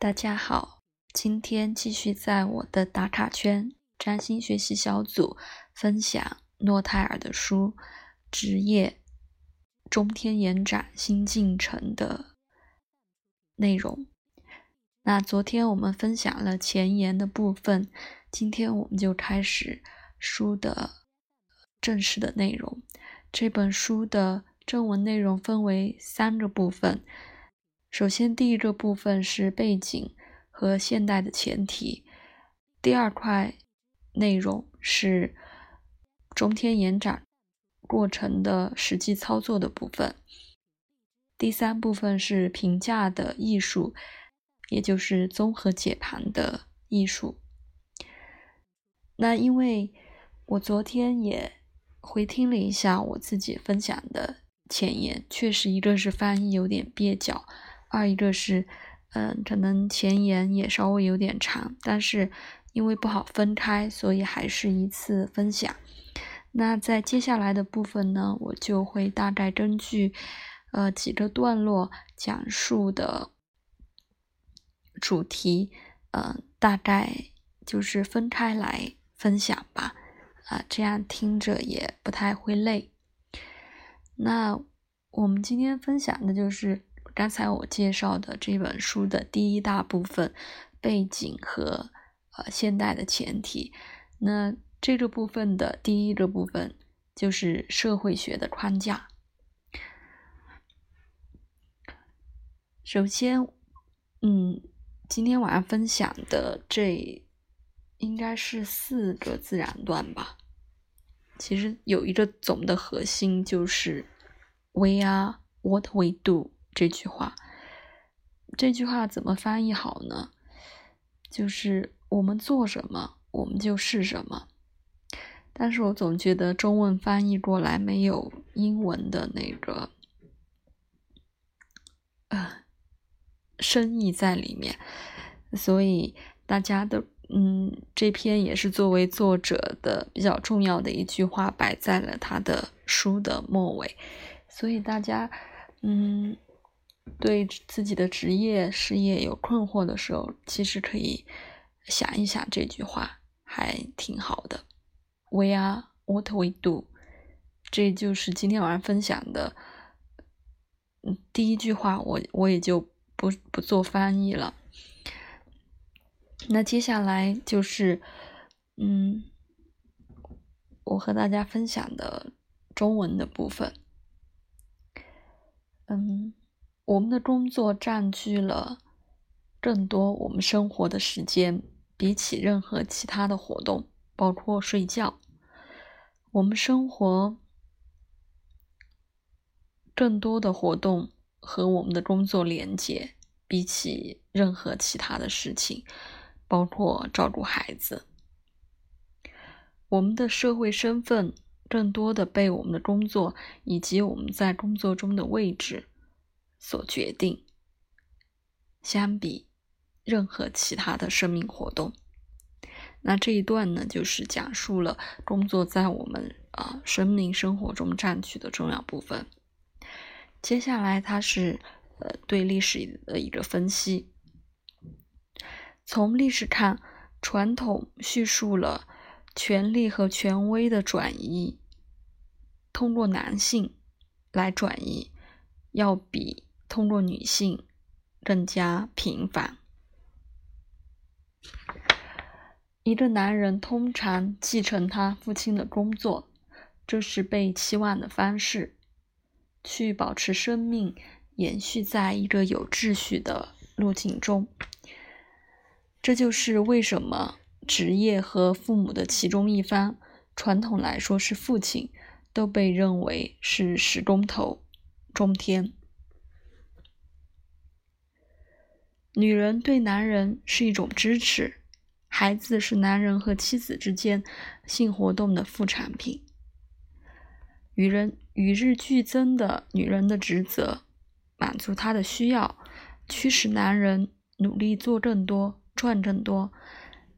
大家好，今天继续在我的打卡圈占星学习小组分享诺泰尔的书《职业中天延展新进程》的内容。那昨天我们分享了前言的部分，今天我们就开始书的正式的内容。这本书的正文内容分为三个部分。首先，第一个部分是背景和现代的前提；第二块内容是中天延展过程的实际操作的部分；第三部分是评价的艺术，也就是综合解盘的艺术。那因为我昨天也回听了一下我自己分享的前言，确实一个是翻译有点蹩脚。二一个是，嗯，可能前言也稍微有点长，但是因为不好分开，所以还是一次分享。那在接下来的部分呢，我就会大概根据，呃，几个段落讲述的主题，呃，大概就是分开来分享吧，啊，这样听着也不太会累。那我们今天分享的就是。刚才我介绍的这本书的第一大部分背景和呃现代的前提，那这个部分的第一个部分就是社会学的框架。首先，嗯，今天晚上分享的这应该是四个自然段吧。其实有一个总的核心就是 “We are what we do”。这句话，这句话怎么翻译好呢？就是我们做什么，我们就是什么。但是我总觉得中文翻译过来没有英文的那个，呃，深意在里面。所以大家的，嗯，这篇也是作为作者的比较重要的一句话摆在了他的书的末尾。所以大家，嗯。对自己的职业事业有困惑的时候，其实可以想一想这句话，还挺好的。We are what we do，这就是今天晚上分享的。嗯，第一句话我我也就不不做翻译了。那接下来就是，嗯，我和大家分享的中文的部分。嗯。我们的工作占据了更多我们生活的时间，比起任何其他的活动，包括睡觉。我们生活更多的活动和我们的工作连接，比起任何其他的事情，包括照顾孩子。我们的社会身份更多的被我们的工作以及我们在工作中的位置。所决定，相比任何其他的生命活动，那这一段呢，就是讲述了工作在我们啊生命生活中占据的重要部分。接下来，它是呃对历史的一个分析。从历史看，传统叙述了权力和权威的转移，通过男性来转移，要比。通过女性更加频繁。一个男人通常继承他父亲的工作，这是被期望的方式，去保持生命延续在一个有秩序的路径中。这就是为什么职业和父母的其中一方，传统来说是父亲，都被认为是十公头中天。女人对男人是一种支持，孩子是男人和妻子之间性活动的副产品。与人与日俱增的女人的职责，满足她的需要，驱使男人努力做更多、赚更多，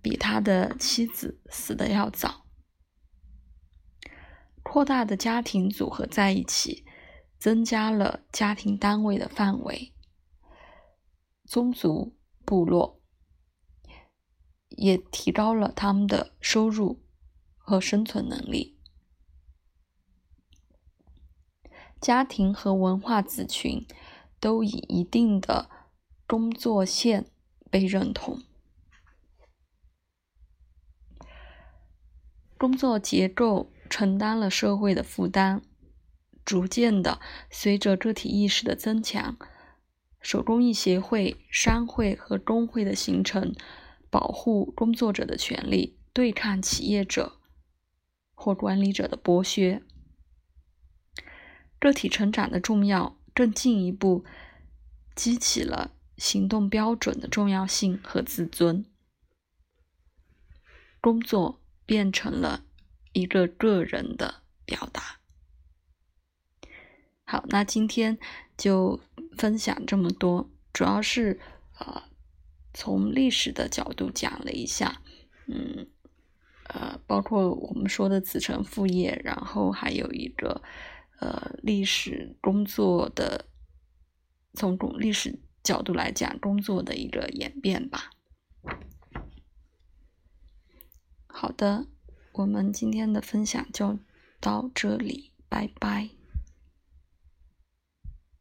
比他的妻子死的要早。扩大的家庭组合在一起，增加了家庭单位的范围。宗族部落，也提高了他们的收入和生存能力。家庭和文化子群都以一定的工作线被认同，工作结构承担了社会的负担。逐渐的，随着个体意识的增强，手工艺协会、商会和工会的形成，保护工作者的权利，对抗企业者或管理者的剥削。个体成长的重要，更进一步激起了行动标准的重要性和自尊。工作变成了一个个人的表达。好，那今天就分享这么多，主要是呃从历史的角度讲了一下，嗯呃，包括我们说的子承父业，然后还有一个。呃，历史工作的从工历史角度来讲，工作的一个演变吧。好的，我们今天的分享就到这里，拜拜。